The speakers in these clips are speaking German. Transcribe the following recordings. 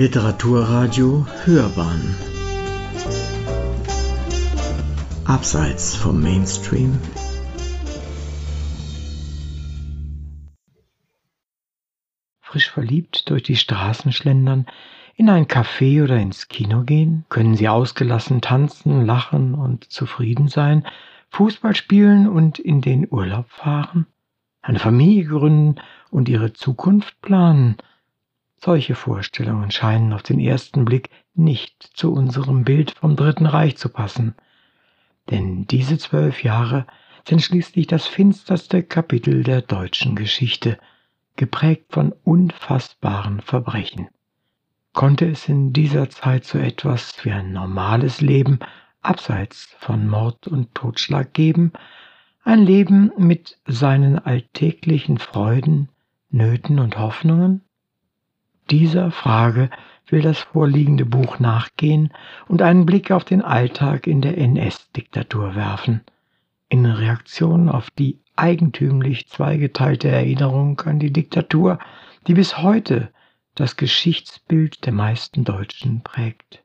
Literaturradio Hörbahn Abseits vom Mainstream Frisch verliebt durch die Straßen schlendern, in ein Café oder ins Kino gehen? Können Sie ausgelassen tanzen, lachen und zufrieden sein, Fußball spielen und in den Urlaub fahren? Eine Familie gründen und ihre Zukunft planen? Solche Vorstellungen scheinen auf den ersten Blick nicht zu unserem Bild vom Dritten Reich zu passen. Denn diese zwölf Jahre sind schließlich das finsterste Kapitel der deutschen Geschichte, geprägt von unfassbaren Verbrechen. Konnte es in dieser Zeit so etwas wie ein normales Leben abseits von Mord und Totschlag geben, ein Leben mit seinen alltäglichen Freuden, Nöten und Hoffnungen? Dieser Frage will das vorliegende Buch nachgehen und einen Blick auf den Alltag in der NS-Diktatur werfen, in Reaktion auf die eigentümlich zweigeteilte Erinnerung an die Diktatur, die bis heute das Geschichtsbild der meisten Deutschen prägt.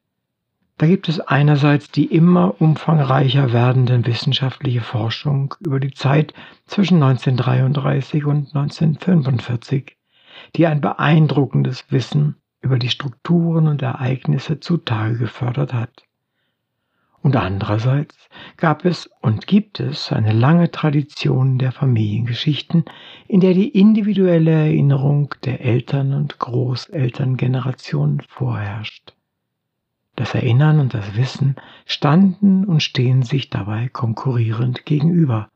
Da gibt es einerseits die immer umfangreicher werdende wissenschaftliche Forschung über die Zeit zwischen 1933 und 1945, die ein beeindruckendes Wissen über die Strukturen und Ereignisse zutage gefördert hat. Und andererseits gab es und gibt es eine lange Tradition der Familiengeschichten, in der die individuelle Erinnerung der Eltern- und Großelterngeneration vorherrscht. Das Erinnern und das Wissen standen und stehen sich dabei konkurrierend gegenüber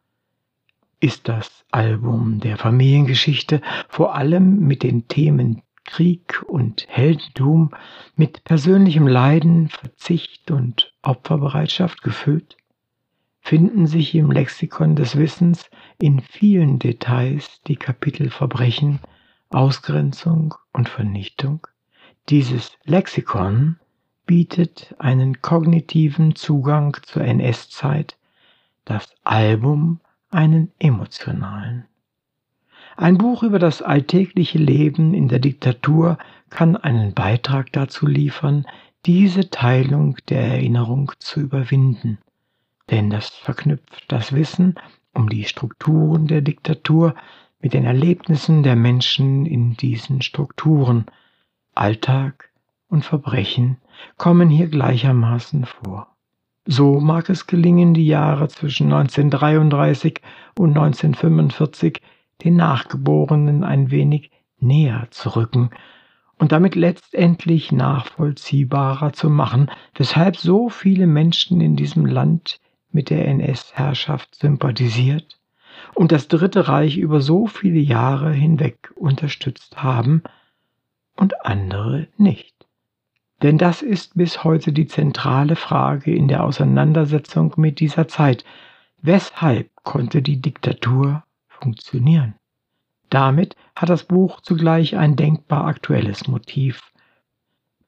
ist das Album der Familiengeschichte vor allem mit den Themen Krieg und Heldentum, mit persönlichem Leiden, Verzicht und Opferbereitschaft gefüllt, finden sich im Lexikon des Wissens in vielen Details die Kapitel Verbrechen, Ausgrenzung und Vernichtung. Dieses Lexikon bietet einen kognitiven Zugang zur NS-Zeit, das Album einen emotionalen. Ein Buch über das alltägliche Leben in der Diktatur kann einen Beitrag dazu liefern, diese Teilung der Erinnerung zu überwinden. Denn das verknüpft das Wissen um die Strukturen der Diktatur mit den Erlebnissen der Menschen in diesen Strukturen. Alltag und Verbrechen kommen hier gleichermaßen vor. So mag es gelingen, die Jahre zwischen 1933 und 1945 den Nachgeborenen ein wenig näher zu rücken und damit letztendlich nachvollziehbarer zu machen, weshalb so viele Menschen in diesem Land mit der NS-Herrschaft sympathisiert und das Dritte Reich über so viele Jahre hinweg unterstützt haben und andere nicht. Denn das ist bis heute die zentrale Frage in der Auseinandersetzung mit dieser Zeit. Weshalb konnte die Diktatur funktionieren? Damit hat das Buch zugleich ein denkbar aktuelles Motiv.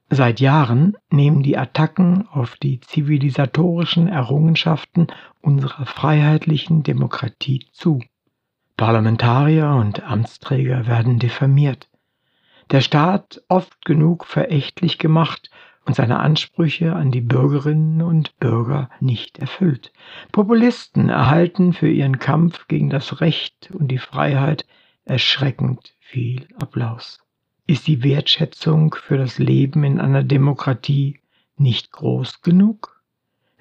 Seit Jahren nehmen die Attacken auf die zivilisatorischen Errungenschaften unserer freiheitlichen Demokratie zu. Parlamentarier und Amtsträger werden diffamiert der Staat oft genug verächtlich gemacht und seine Ansprüche an die Bürgerinnen und Bürger nicht erfüllt. Populisten erhalten für ihren Kampf gegen das Recht und die Freiheit erschreckend viel Applaus. Ist die Wertschätzung für das Leben in einer Demokratie nicht groß genug?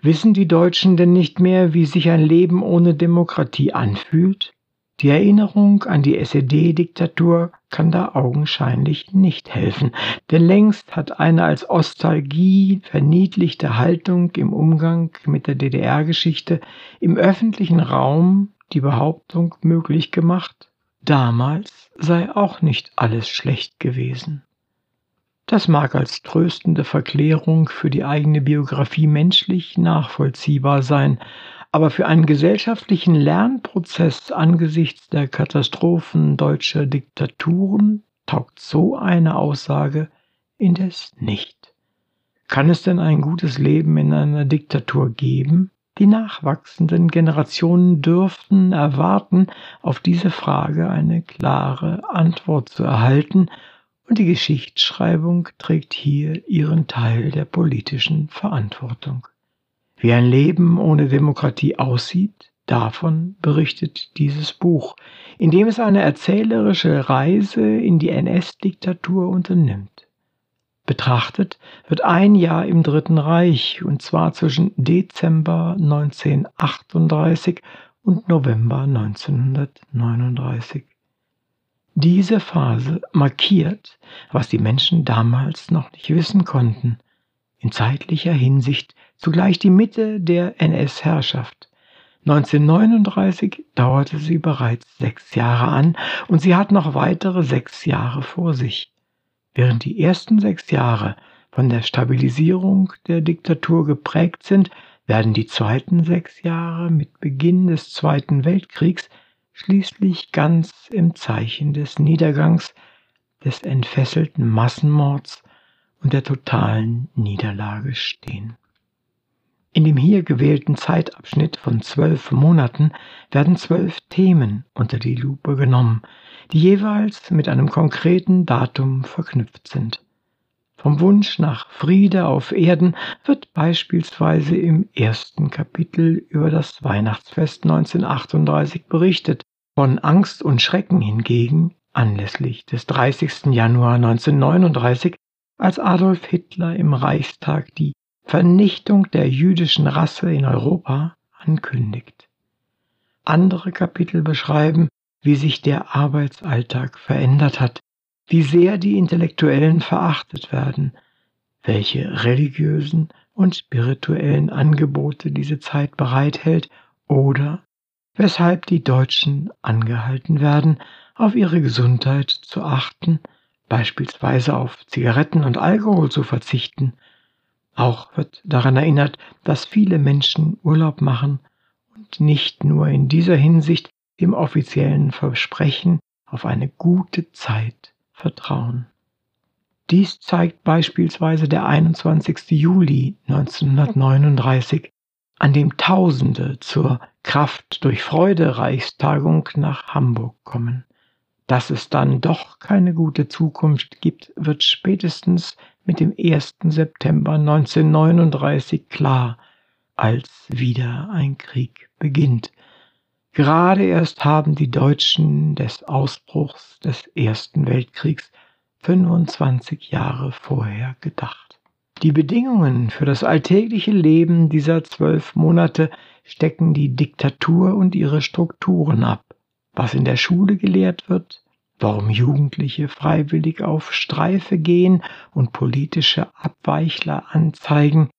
Wissen die Deutschen denn nicht mehr, wie sich ein Leben ohne Demokratie anfühlt? Die Erinnerung an die SED-Diktatur kann da augenscheinlich nicht helfen, denn längst hat eine als Ostalgie verniedlichte Haltung im Umgang mit der DDR-Geschichte im öffentlichen Raum die Behauptung möglich gemacht, damals sei auch nicht alles schlecht gewesen. Das mag als tröstende Verklärung für die eigene Biografie menschlich nachvollziehbar sein, aber für einen gesellschaftlichen Lernprozess angesichts der Katastrophen deutscher Diktaturen taugt so eine Aussage indes nicht. Kann es denn ein gutes Leben in einer Diktatur geben? Die nachwachsenden Generationen dürften erwarten, auf diese Frage eine klare Antwort zu erhalten, und die Geschichtsschreibung trägt hier ihren Teil der politischen Verantwortung. Wie ein Leben ohne Demokratie aussieht, davon berichtet dieses Buch, in dem es eine erzählerische Reise in die NS-Diktatur unternimmt. Betrachtet wird ein Jahr im Dritten Reich, und zwar zwischen Dezember 1938 und November 1939. Diese Phase markiert, was die Menschen damals noch nicht wissen konnten, in zeitlicher Hinsicht zugleich die Mitte der NS-Herrschaft. 1939 dauerte sie bereits sechs Jahre an und sie hat noch weitere sechs Jahre vor sich. Während die ersten sechs Jahre von der Stabilisierung der Diktatur geprägt sind, werden die zweiten sechs Jahre mit Beginn des Zweiten Weltkriegs schließlich ganz im Zeichen des Niedergangs, des entfesselten Massenmords und der totalen Niederlage stehen. In dem hier gewählten Zeitabschnitt von zwölf Monaten werden zwölf Themen unter die Lupe genommen, die jeweils mit einem konkreten Datum verknüpft sind. Vom Wunsch nach Friede auf Erden wird beispielsweise im ersten Kapitel über das Weihnachtsfest 1938 berichtet, von Angst und Schrecken hingegen anlässlich des 30. Januar 1939, als Adolf Hitler im Reichstag die Vernichtung der jüdischen Rasse in Europa ankündigt. Andere Kapitel beschreiben, wie sich der Arbeitsalltag verändert hat, wie sehr die Intellektuellen verachtet werden, welche religiösen und spirituellen Angebote diese Zeit bereithält oder weshalb die Deutschen angehalten werden, auf ihre Gesundheit zu achten, beispielsweise auf Zigaretten und Alkohol zu verzichten. Auch wird daran erinnert, dass viele Menschen Urlaub machen und nicht nur in dieser Hinsicht dem offiziellen Versprechen auf eine gute Zeit vertrauen. Dies zeigt beispielsweise der 21. Juli 1939, an dem Tausende zur Kraft durch Freude Reichstagung nach Hamburg kommen. Dass es dann doch keine gute Zukunft gibt, wird spätestens mit dem 1. September 1939 klar, als wieder ein Krieg beginnt. Gerade erst haben die Deutschen des Ausbruchs des Ersten Weltkriegs 25 Jahre vorher gedacht. Die Bedingungen für das alltägliche Leben dieser zwölf Monate stecken die Diktatur und ihre Strukturen ab. Was in der Schule gelehrt wird, warum Jugendliche freiwillig auf Streife gehen und politische Abweichler anzeigen,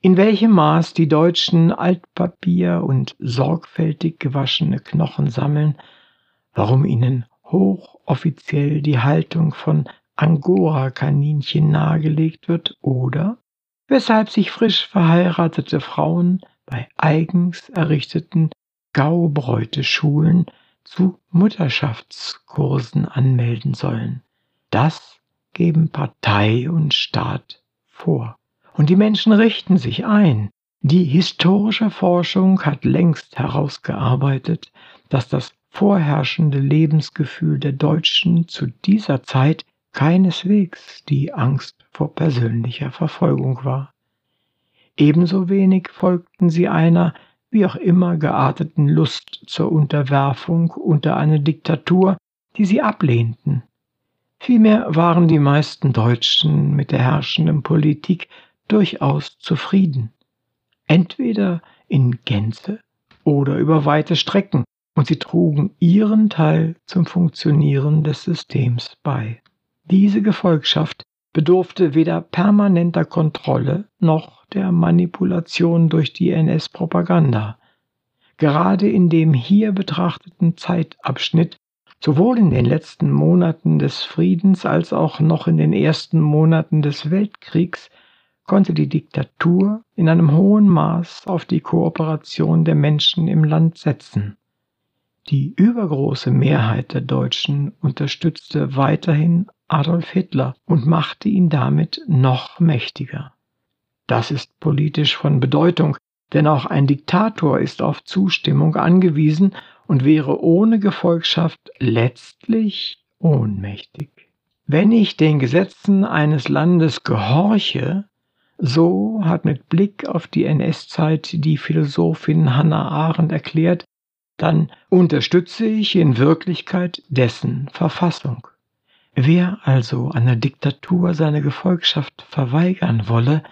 in welchem Maß die Deutschen Altpapier und sorgfältig gewaschene Knochen sammeln, warum ihnen hochoffiziell die Haltung von Angora-Kaninchen nahegelegt wird oder weshalb sich frisch verheiratete Frauen bei eigens errichteten Gaubräuteschulen zu Mutterschaftskursen anmelden sollen. Das geben Partei und Staat vor. Und die Menschen richten sich ein. Die historische Forschung hat längst herausgearbeitet, dass das vorherrschende Lebensgefühl der Deutschen zu dieser Zeit keineswegs die Angst vor persönlicher Verfolgung war. Ebenso wenig folgten sie einer wie auch immer gearteten Lust zur Unterwerfung unter eine Diktatur, die sie ablehnten. Vielmehr waren die meisten Deutschen mit der herrschenden Politik durchaus zufrieden, entweder in Gänze oder über weite Strecken, und sie trugen ihren Teil zum Funktionieren des Systems bei. Diese Gefolgschaft bedurfte weder permanenter Kontrolle noch der Manipulation durch die NS-Propaganda. Gerade in dem hier betrachteten Zeitabschnitt, sowohl in den letzten Monaten des Friedens als auch noch in den ersten Monaten des Weltkriegs, konnte die Diktatur in einem hohen Maß auf die Kooperation der Menschen im Land setzen. Die übergroße Mehrheit der Deutschen unterstützte weiterhin Adolf Hitler und machte ihn damit noch mächtiger. Das ist politisch von Bedeutung, denn auch ein Diktator ist auf Zustimmung angewiesen und wäre ohne Gefolgschaft letztlich ohnmächtig. Wenn ich den Gesetzen eines Landes gehorche, so hat mit Blick auf die NS-Zeit die Philosophin Hannah Arendt erklärt, dann unterstütze ich in Wirklichkeit dessen Verfassung. Wer also einer Diktatur seine Gefolgschaft verweigern wolle,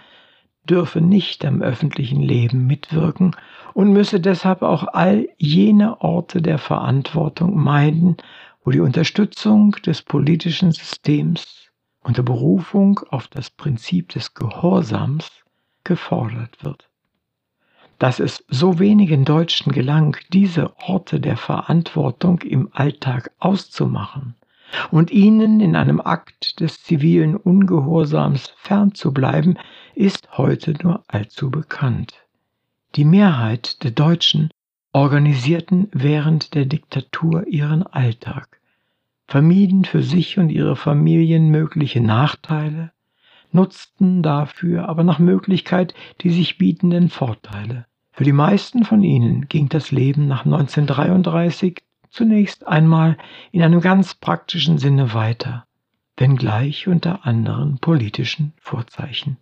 dürfe nicht am öffentlichen Leben mitwirken und müsse deshalb auch all jene Orte der Verantwortung meiden, wo die Unterstützung des politischen Systems unter Berufung auf das Prinzip des Gehorsams gefordert wird. Dass es so wenigen Deutschen gelang, diese Orte der Verantwortung im Alltag auszumachen und ihnen in einem Akt des zivilen Ungehorsams fernzubleiben, ist heute nur allzu bekannt. Die Mehrheit der Deutschen organisierten während der Diktatur ihren Alltag, vermieden für sich und ihre Familien mögliche Nachteile, nutzten dafür aber nach Möglichkeit die sich bietenden Vorteile. Für die meisten von ihnen ging das Leben nach 1933 zunächst einmal in einem ganz praktischen Sinne weiter, wenngleich unter anderen politischen Vorzeichen.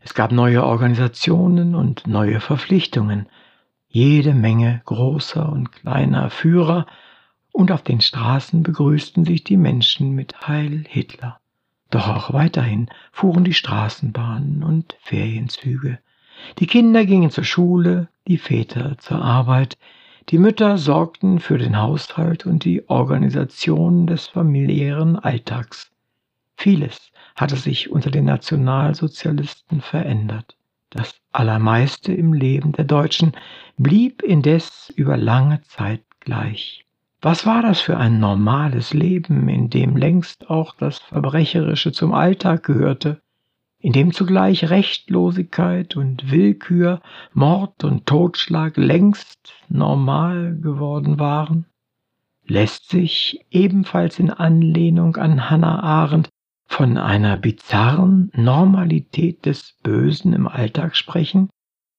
Es gab neue Organisationen und neue Verpflichtungen, jede Menge großer und kleiner Führer, und auf den Straßen begrüßten sich die Menschen mit Heil Hitler. Doch auch weiterhin fuhren die Straßenbahnen und Ferienzüge. Die Kinder gingen zur Schule, die Väter zur Arbeit, die Mütter sorgten für den Haushalt und die Organisation des familiären Alltags. Vieles hatte sich unter den Nationalsozialisten verändert. Das Allermeiste im Leben der Deutschen blieb indes über lange Zeit gleich. Was war das für ein normales Leben, in dem längst auch das Verbrecherische zum Alltag gehörte? In dem zugleich Rechtlosigkeit und Willkür, Mord und Totschlag längst normal geworden waren? Lässt sich ebenfalls in Anlehnung an Hannah Arendt von einer bizarren Normalität des Bösen im Alltag sprechen,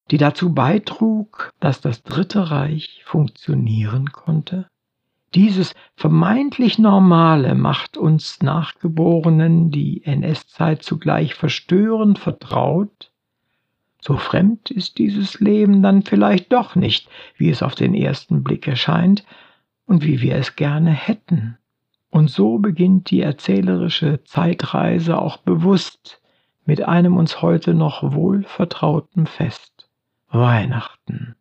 die dazu beitrug, dass das Dritte Reich funktionieren konnte? Dieses vermeintlich Normale macht uns Nachgeborenen die NS-Zeit zugleich verstörend vertraut. So fremd ist dieses Leben dann vielleicht doch nicht, wie es auf den ersten Blick erscheint und wie wir es gerne hätten. Und so beginnt die erzählerische Zeitreise auch bewusst mit einem uns heute noch wohl vertrauten Fest Weihnachten.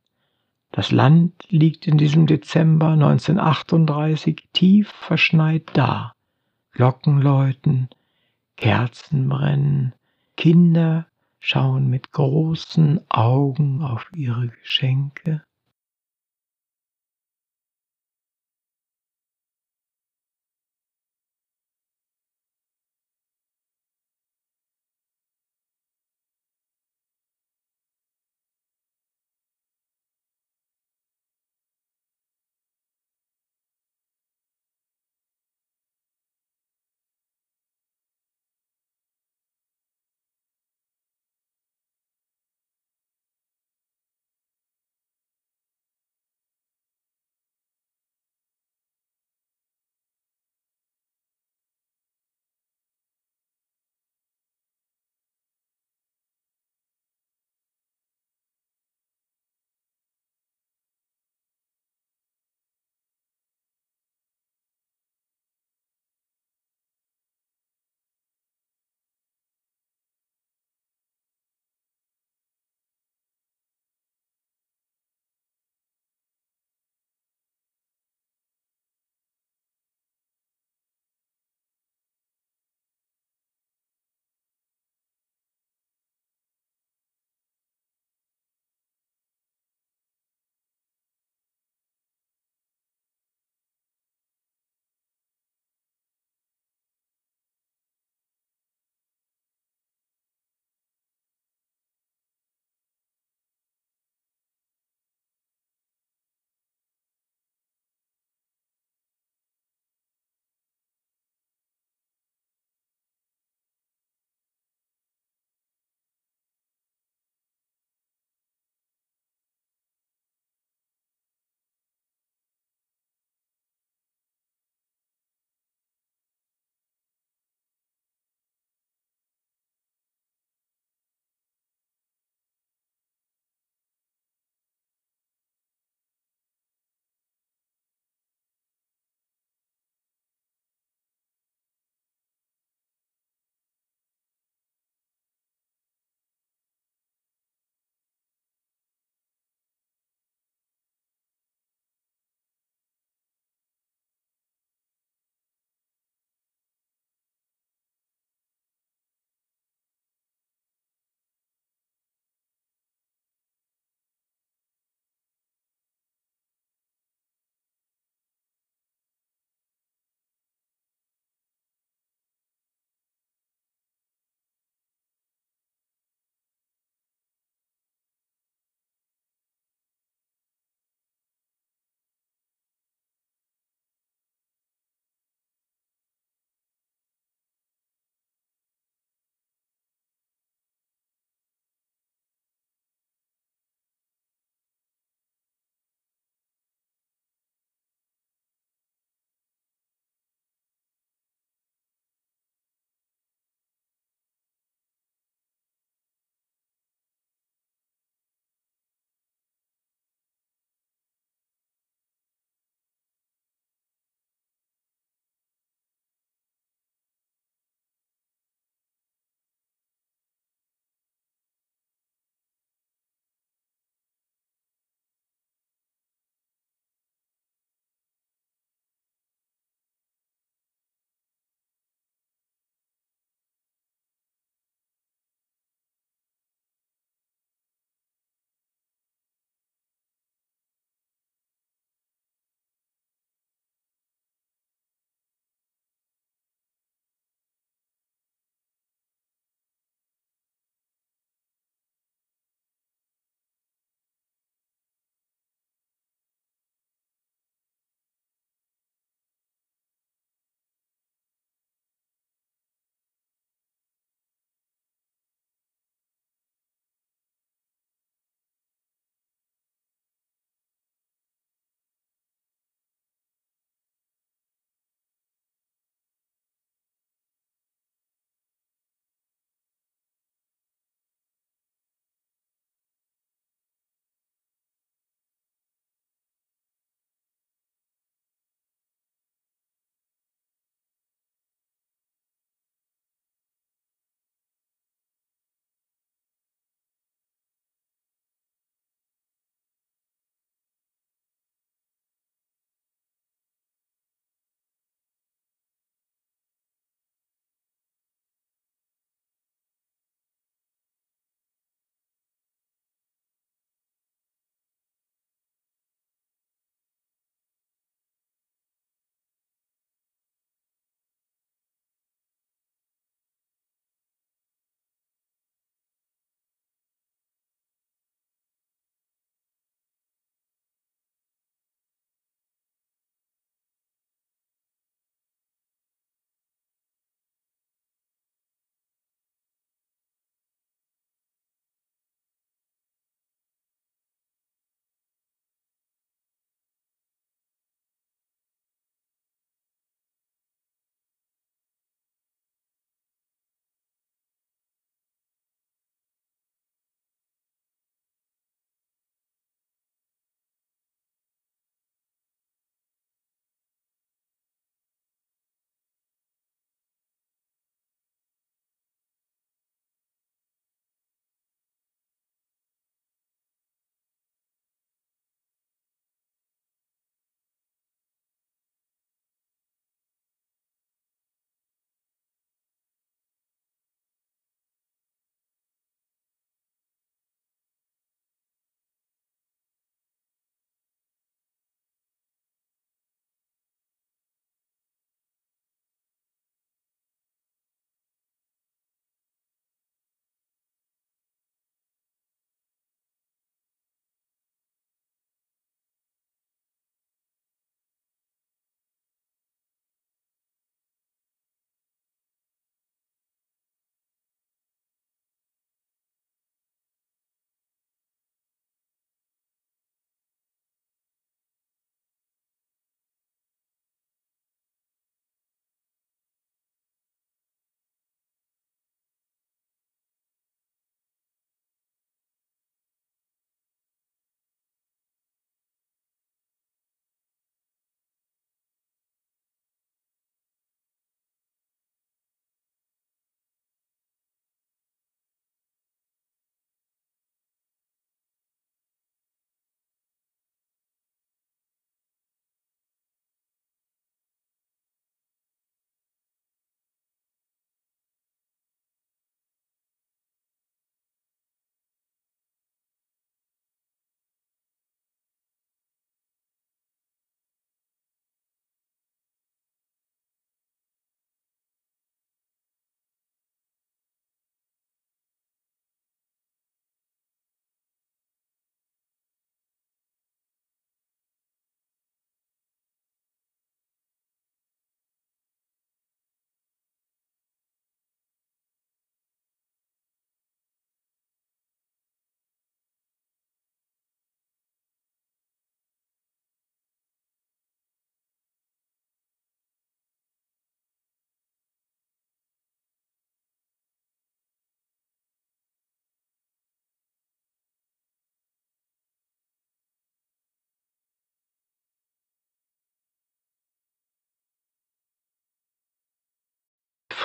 Das Land liegt in diesem Dezember 1938 tief verschneit da. Glocken läuten, Kerzen brennen, Kinder schauen mit großen Augen auf ihre Geschenke.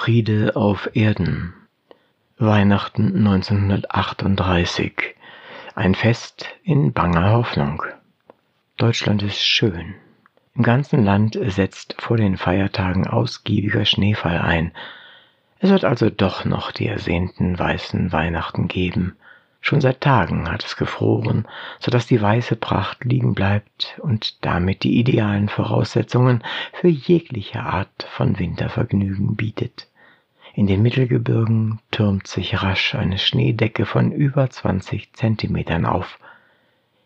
Friede auf Erden. Weihnachten 1938. Ein Fest in banger Hoffnung. Deutschland ist schön. Im ganzen Land setzt vor den Feiertagen ausgiebiger Schneefall ein. Es wird also doch noch die ersehnten weißen Weihnachten geben. Schon seit Tagen hat es gefroren, so dass die weiße Pracht liegen bleibt und damit die idealen Voraussetzungen für jegliche Art von Wintervergnügen bietet. In den Mittelgebirgen türmt sich rasch eine Schneedecke von über 20 Zentimetern auf.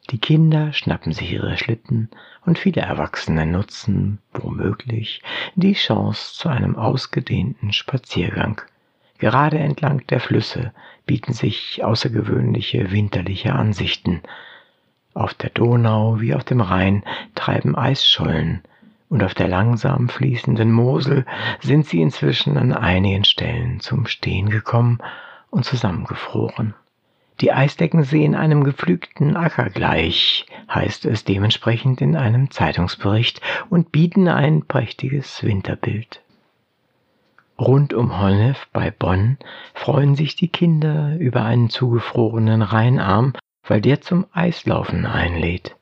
Die Kinder schnappen sich ihre Schlitten und viele Erwachsene nutzen, womöglich, die Chance zu einem ausgedehnten Spaziergang. Gerade entlang der Flüsse bieten sich außergewöhnliche winterliche Ansichten. Auf der Donau wie auf dem Rhein treiben Eisschollen, und auf der langsam fließenden Mosel sind sie inzwischen an einigen Stellen zum Stehen gekommen und zusammengefroren. Die Eisdecken sehen einem gepflügten Acker gleich, heißt es dementsprechend in einem Zeitungsbericht, und bieten ein prächtiges Winterbild. Rund um Honnef bei Bonn freuen sich die Kinder über einen zugefrorenen Rheinarm, weil der zum Eislaufen einlädt.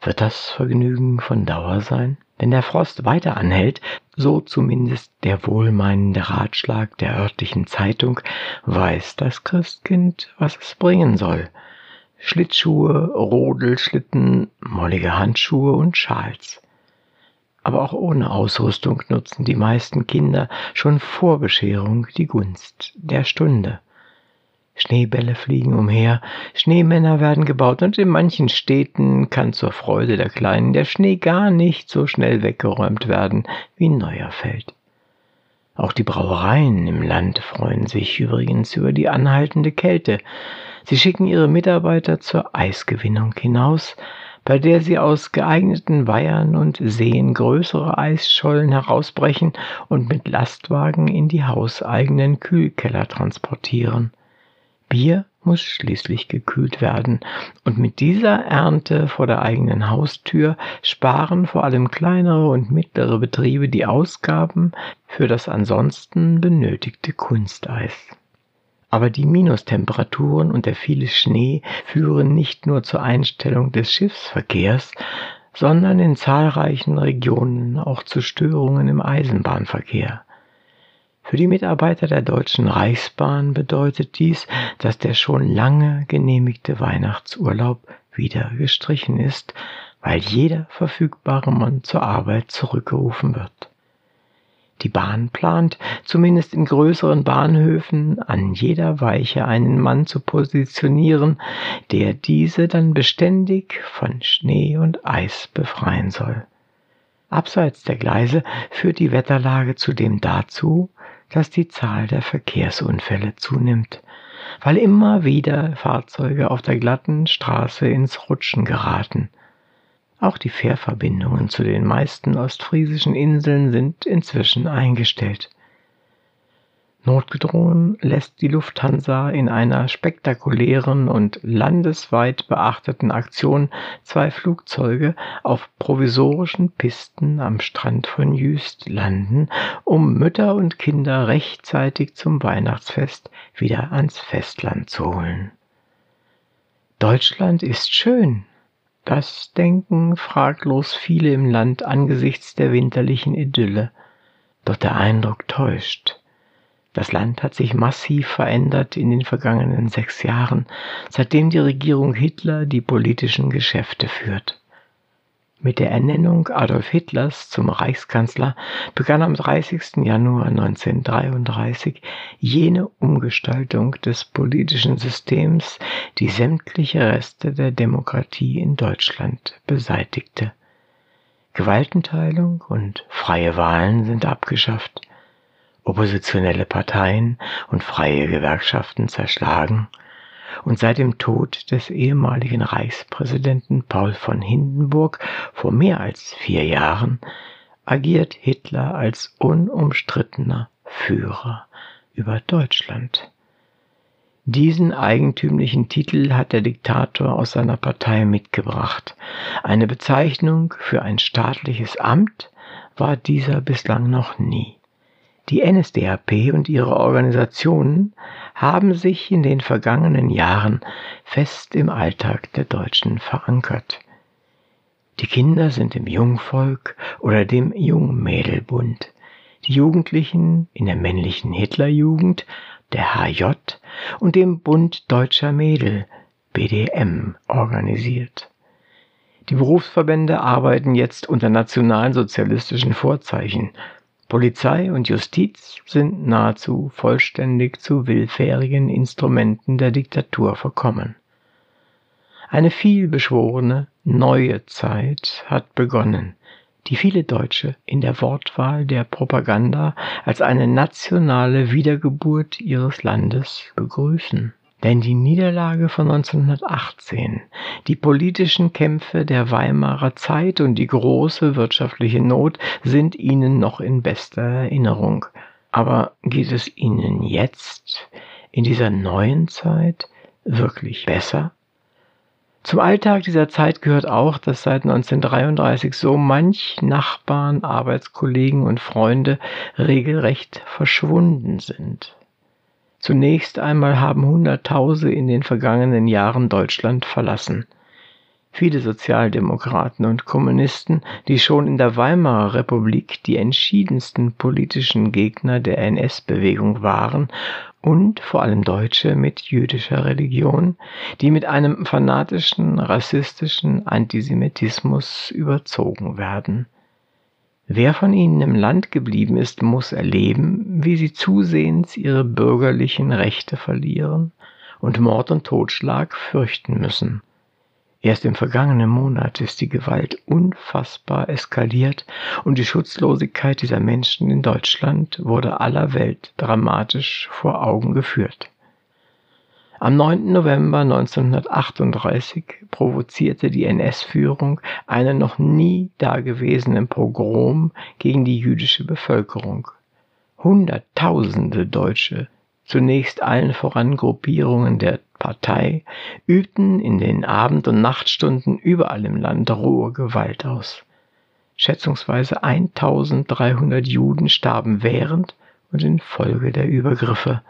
Wird das Vergnügen von Dauer sein? Wenn der Frost weiter anhält, so zumindest der wohlmeinende Ratschlag der örtlichen Zeitung, weiß das Christkind, was es bringen soll. Schlittschuhe, Rodelschlitten, mollige Handschuhe und Schals aber auch ohne Ausrüstung nutzen die meisten Kinder schon vor Bescherung die Gunst der Stunde. Schneebälle fliegen umher, Schneemänner werden gebaut und in manchen Städten kann zur Freude der Kleinen der Schnee gar nicht so schnell weggeräumt werden wie neuer fällt. Auch die Brauereien im Land freuen sich übrigens über die anhaltende Kälte. Sie schicken ihre Mitarbeiter zur Eisgewinnung hinaus, bei der sie aus geeigneten Weihern und Seen größere Eisschollen herausbrechen und mit Lastwagen in die hauseigenen Kühlkeller transportieren. Bier muss schließlich gekühlt werden, und mit dieser Ernte vor der eigenen Haustür sparen vor allem kleinere und mittlere Betriebe die Ausgaben für das ansonsten benötigte Kunsteis. Aber die Minustemperaturen und der viele Schnee führen nicht nur zur Einstellung des Schiffsverkehrs, sondern in zahlreichen Regionen auch zu Störungen im Eisenbahnverkehr. Für die Mitarbeiter der Deutschen Reichsbahn bedeutet dies, dass der schon lange genehmigte Weihnachtsurlaub wieder gestrichen ist, weil jeder verfügbare Mann zur Arbeit zurückgerufen wird. Die Bahn plant, zumindest in größeren Bahnhöfen, an jeder Weiche einen Mann zu positionieren, der diese dann beständig von Schnee und Eis befreien soll. Abseits der Gleise führt die Wetterlage zudem dazu, dass die Zahl der Verkehrsunfälle zunimmt, weil immer wieder Fahrzeuge auf der glatten Straße ins Rutschen geraten. Auch die Fährverbindungen zu den meisten ostfriesischen Inseln sind inzwischen eingestellt. Notgedrungen lässt die Lufthansa in einer spektakulären und landesweit beachteten Aktion zwei Flugzeuge auf provisorischen Pisten am Strand von Jüst landen, um Mütter und Kinder rechtzeitig zum Weihnachtsfest wieder ans Festland zu holen. Deutschland ist schön, das denken fraglos viele im Land angesichts der winterlichen Idylle. Doch der Eindruck täuscht. Das Land hat sich massiv verändert in den vergangenen sechs Jahren, seitdem die Regierung Hitler die politischen Geschäfte führt. Mit der Ernennung Adolf Hitlers zum Reichskanzler begann am 30. Januar 1933 jene Umgestaltung des politischen Systems, die sämtliche Reste der Demokratie in Deutschland beseitigte. Gewaltenteilung und freie Wahlen sind abgeschafft, oppositionelle Parteien und freie Gewerkschaften zerschlagen, und seit dem Tod des ehemaligen Reichspräsidenten Paul von Hindenburg vor mehr als vier Jahren agiert Hitler als unumstrittener Führer über Deutschland. Diesen eigentümlichen Titel hat der Diktator aus seiner Partei mitgebracht. Eine Bezeichnung für ein staatliches Amt war dieser bislang noch nie. Die NSDAP und ihre Organisationen haben sich in den vergangenen Jahren fest im Alltag der Deutschen verankert. Die Kinder sind im Jungvolk oder dem Jungmädelbund, die Jugendlichen in der männlichen Hitlerjugend, der HJ und dem Bund deutscher Mädel, BDM, organisiert. Die Berufsverbände arbeiten jetzt unter nationalen sozialistischen Vorzeichen. Polizei und Justiz sind nahezu vollständig zu willfährigen Instrumenten der Diktatur verkommen. Eine vielbeschworene, neue Zeit hat begonnen, die viele Deutsche in der Wortwahl der Propaganda als eine nationale Wiedergeburt ihres Landes begrüßen. Denn die Niederlage von 1918, die politischen Kämpfe der Weimarer Zeit und die große wirtschaftliche Not sind ihnen noch in bester Erinnerung. Aber geht es ihnen jetzt, in dieser neuen Zeit, wirklich besser? Zum Alltag dieser Zeit gehört auch, dass seit 1933 so manch Nachbarn, Arbeitskollegen und Freunde regelrecht verschwunden sind. Zunächst einmal haben Hunderttausende in den vergangenen Jahren Deutschland verlassen. Viele Sozialdemokraten und Kommunisten, die schon in der Weimarer Republik die entschiedensten politischen Gegner der NS-Bewegung waren und vor allem Deutsche mit jüdischer Religion, die mit einem fanatischen, rassistischen Antisemitismus überzogen werden. Wer von ihnen im Land geblieben ist, muss erleben, wie sie zusehends ihre bürgerlichen Rechte verlieren und Mord und Totschlag fürchten müssen. Erst im vergangenen Monat ist die Gewalt unfassbar eskaliert und die Schutzlosigkeit dieser Menschen in Deutschland wurde aller Welt dramatisch vor Augen geführt. Am 9. November 1938 provozierte die NS-Führung einen noch nie dagewesenen Pogrom gegen die jüdische Bevölkerung. Hunderttausende Deutsche zunächst allen voran Gruppierungen der Partei, übten in den Abend- und Nachtstunden überall im Land rohe Gewalt aus. Schätzungsweise 1300 Juden starben während und infolge der Übergriffe.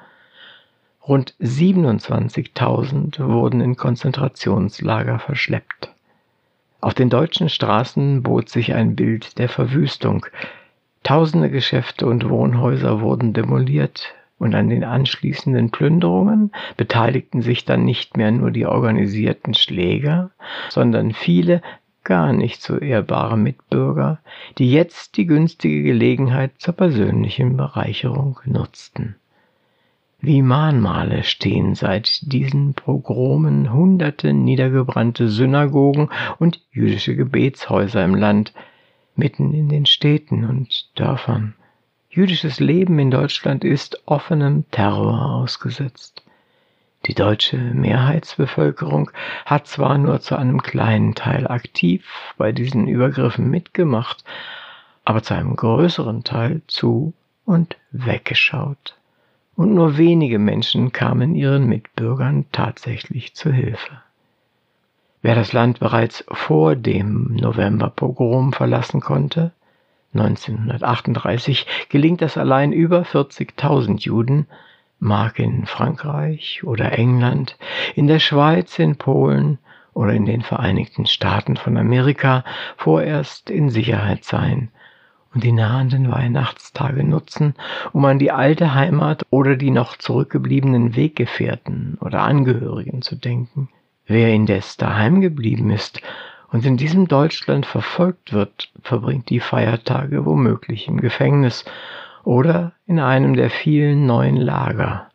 Rund 27.000 wurden in Konzentrationslager verschleppt. Auf den deutschen Straßen bot sich ein Bild der Verwüstung. Tausende Geschäfte und Wohnhäuser wurden demoliert, und an den anschließenden Plünderungen beteiligten sich dann nicht mehr nur die organisierten Schläger, sondern viele gar nicht so ehrbare Mitbürger, die jetzt die günstige Gelegenheit zur persönlichen Bereicherung nutzten. Wie Mahnmale stehen seit diesen Pogromen hunderte niedergebrannte Synagogen und jüdische Gebetshäuser im Land, mitten in den Städten und Dörfern. Jüdisches Leben in Deutschland ist offenem Terror ausgesetzt. Die deutsche Mehrheitsbevölkerung hat zwar nur zu einem kleinen Teil aktiv bei diesen Übergriffen mitgemacht, aber zu einem größeren Teil zu und weggeschaut. Und nur wenige Menschen kamen ihren Mitbürgern tatsächlich zu Hilfe. Wer das Land bereits vor dem Novemberpogrom verlassen konnte, 1938 gelingt es allein über 40.000 Juden, mag in Frankreich oder England, in der Schweiz, in Polen oder in den Vereinigten Staaten von Amerika vorerst in Sicherheit sein und die nahenden Weihnachtstage nutzen, um an die alte Heimat oder die noch zurückgebliebenen Weggefährten oder Angehörigen zu denken. Wer indes daheim geblieben ist und in diesem Deutschland verfolgt wird, verbringt die Feiertage womöglich im Gefängnis oder in einem der vielen neuen Lager.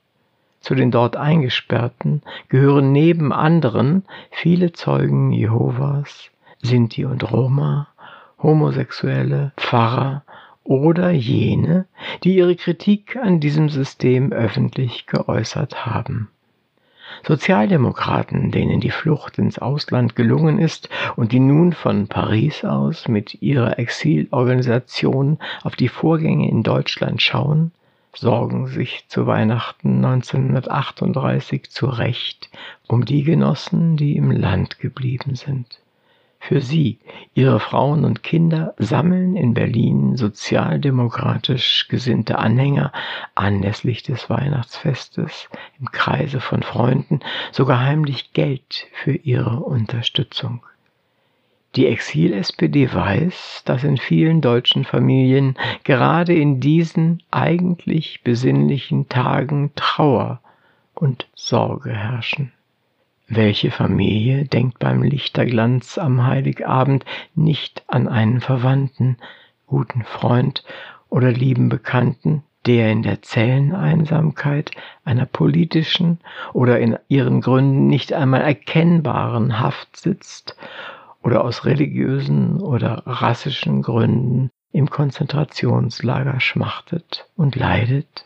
Zu den dort Eingesperrten gehören neben anderen viele Zeugen Jehovas, Sinti und Roma, Homosexuelle, Pfarrer oder jene, die ihre Kritik an diesem System öffentlich geäußert haben. Sozialdemokraten, denen die Flucht ins Ausland gelungen ist und die nun von Paris aus mit ihrer Exilorganisation auf die Vorgänge in Deutschland schauen, sorgen sich zu Weihnachten 1938 zu Recht um die Genossen, die im Land geblieben sind. Für sie, ihre Frauen und Kinder sammeln in Berlin sozialdemokratisch gesinnte Anhänger anlässlich des Weihnachtsfestes im Kreise von Freunden sogar heimlich Geld für ihre Unterstützung. Die Exil-SPD weiß, dass in vielen deutschen Familien gerade in diesen eigentlich besinnlichen Tagen Trauer und Sorge herrschen. Welche Familie denkt beim Lichterglanz am Heiligabend nicht an einen Verwandten, guten Freund oder lieben Bekannten, der in der Zelleneinsamkeit einer politischen oder in ihren Gründen nicht einmal erkennbaren Haft sitzt oder aus religiösen oder rassischen Gründen im Konzentrationslager schmachtet und leidet?